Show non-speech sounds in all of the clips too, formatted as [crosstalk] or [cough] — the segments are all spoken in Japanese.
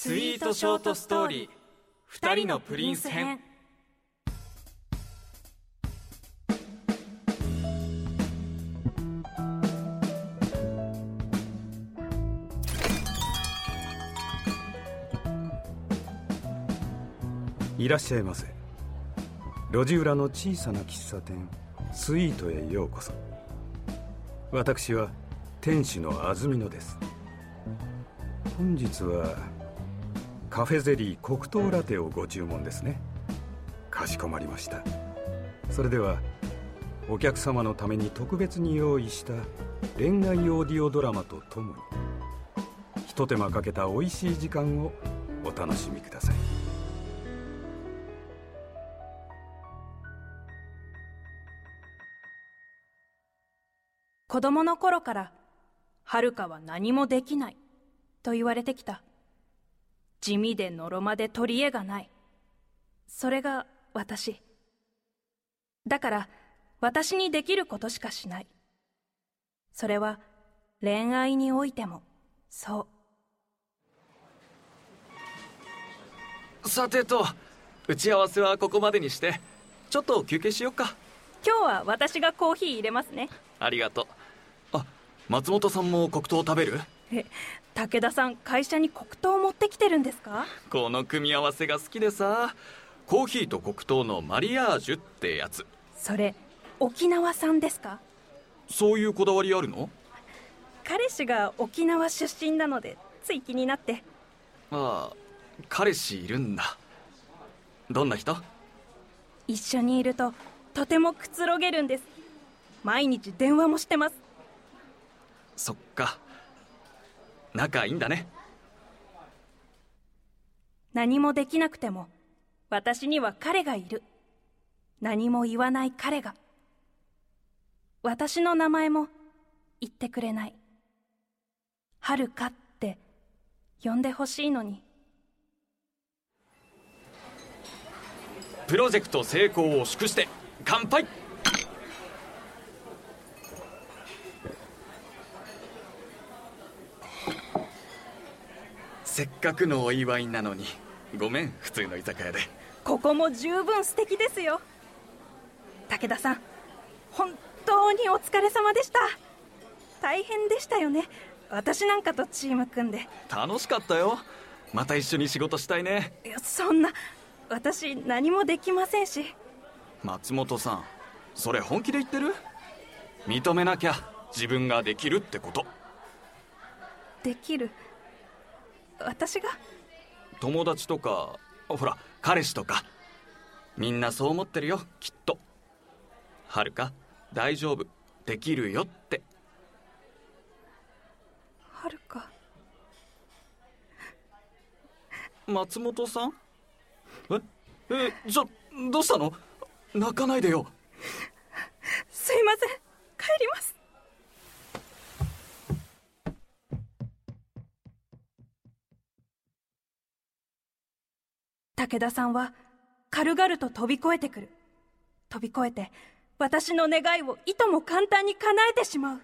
スイートショートストーリー。二人のプリンス編。いらっしゃいませ。路地裏の小さな喫茶店スイートへようこそ。私は店主の安曇野です。本日はカフェゼリー黒糖ラテをご注文ですね。かしこまりました。それではお客様のために特別に用意した恋愛オーディオドラマとともにひと手間かけた美味しい時間をお楽しみください。子供の頃から、遥かは何もできない、と言われてきた。地味でのろまで取り柄がない。それが私。だから、私にできることしかしない。それは、恋愛においても、そう。さてと打ち合わせはここまでにしてちょっと休憩しよっか今日は私がコーヒー入れますね。ありがとうあ松本さんも黒糖食べる？え、武田さん、会社に黒糖を持ってきてるんですか？この組み合わせが好きでさ。コーヒーと黒糖のマリアージュってやつ。それ、沖縄産ですか？そういうこだわりあるの？彼氏が沖縄出身なので、つい気になって。ああ彼氏いるんだ。どんな人？一緒にいると、とてもくつろげるんです。毎日電話もしてます。そっか仲いいんだね何もできなくても、私には彼がいる。何も言わない彼が。私の名前も言ってくれない。はるかって呼んでほしいのに。プロジェクト成功を祝して乾杯せっかくのお祝いなのにごめん普通の居酒屋でここも十分素敵ですよ。武田さん、本当にお疲れ様でした。大変でしたよね。私なんかとチーム組んで。楽しかったよまた一緒に仕事したいねいや、そんな、私何もできませんし。松本さんそれ本気で言ってる？認めなきゃ自分ができるってことできる。私が？友達とかほら彼氏とか。みんなそう思ってるよきっと。はるか大丈夫できるよって。はるか。松本さん？え？えじゃどうしたの？泣かないでよ。すいません。帰ります。武田さんは軽々と飛び越えてくる。飛び越えて私の願いをいとも簡単に叶えてしまう。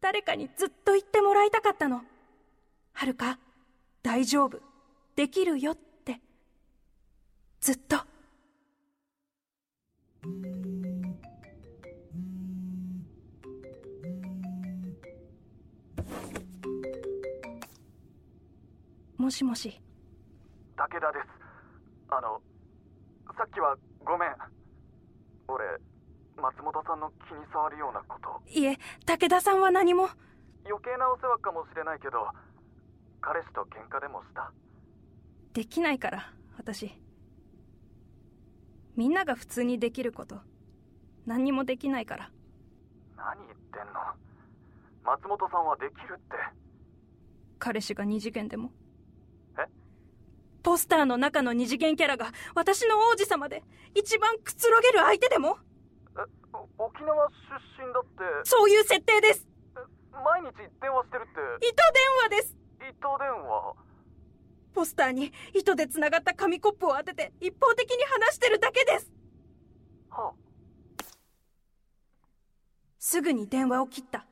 誰かにずっと言ってもらいたかったの。はるか、大丈夫、できるよって。ずっと。もしもし、武田ですあのさっきはごめん俺松本さんの気に障るようなこといえ、武田さんは何も。余計なお世話かもしれないけど彼氏と喧嘩でもしたできないから、私。みんなが普通にできること、何にもできないから。何言ってんの松本さんはできるって彼氏が二次元でも。えポスターの中の二次元キャラが私の王子様で一番くつろげる相手でも？えお沖縄出身だって。そういう設定です。え毎日電話してるって。糸電話です。糸電話？ポスターに糸で繋がった紙コップを当てて一方的に話してるだけです。はすぐに電話を切った。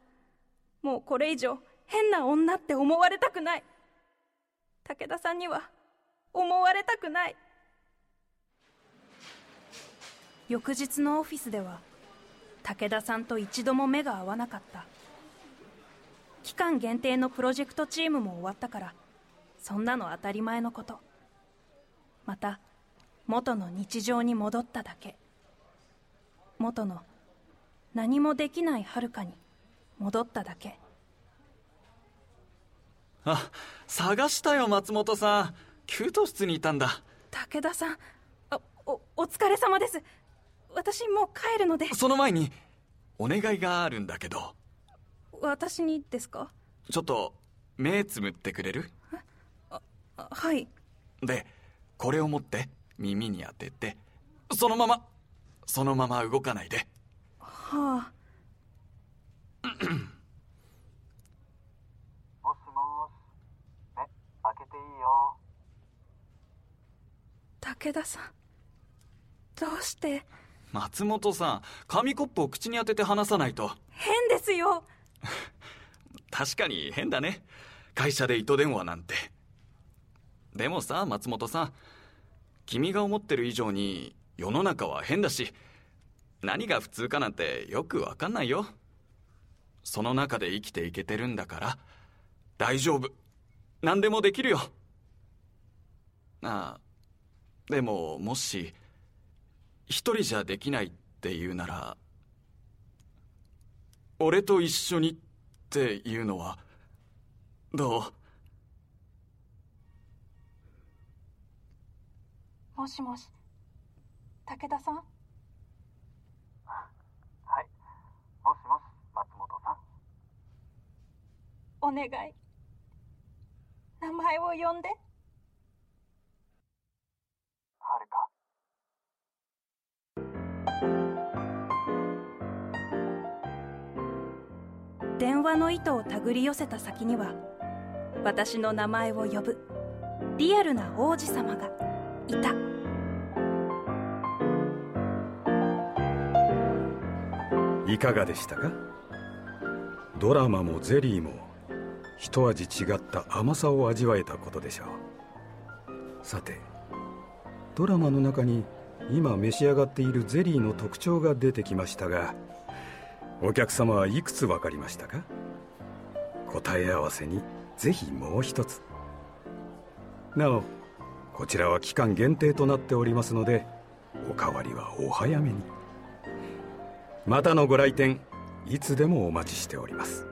もうこれ以上変な女って思われたくない。武田さんには思われたくない。翌日のオフィスでは武田さんと一度も目が合わなかった。期間限定のプロジェクトチームも終わったからそんなの当たり前のこと。また元の日常に戻っただけ。元の何もできないはるかに戻っただけ。あ探したよ松本さん。給湯室にいたんだ。武田さんあおお疲れ様です。私もう帰るので。その前にお願いがあるんだけど。私にですか？ちょっと目つむってくれる？あはい。でこれを持って耳に当ててそのままそのまま動かないで。はあ [clears throat] もしもし目開けていいよ武田さん。どうして？松本さん紙コップを口に当てて話さないと。変ですよ。[laughs] 確かに変だね。会社で糸電話なんて。でもさ松本さん君が思ってる以上に世の中は変だし何が普通かなんてよくわかんないよ。その中で生きていけてるんだから大丈夫。何でもできるよ。ああでももし一人じゃできないって言うなら俺と一緒にっていうのはどう？もしもし。武田さん？はい。もしもし松本さん。お願い。名前を呼んで電話の糸を手繰り寄せた先には私の名前を呼ぶリアルな王子様がいた。いかがでしたか？ドラマもゼリーも一味違った甘さを味わえたことでしょう。さてドラマの中に今召し上がっているゼリーの特徴が出てきましたがお客様はいくつ分かりましたか？答え合わせにぜひもう一つ。なおこちらは期間限定となっておりますのでおかわりはお早めに。またのご来店いつでもお待ちしております。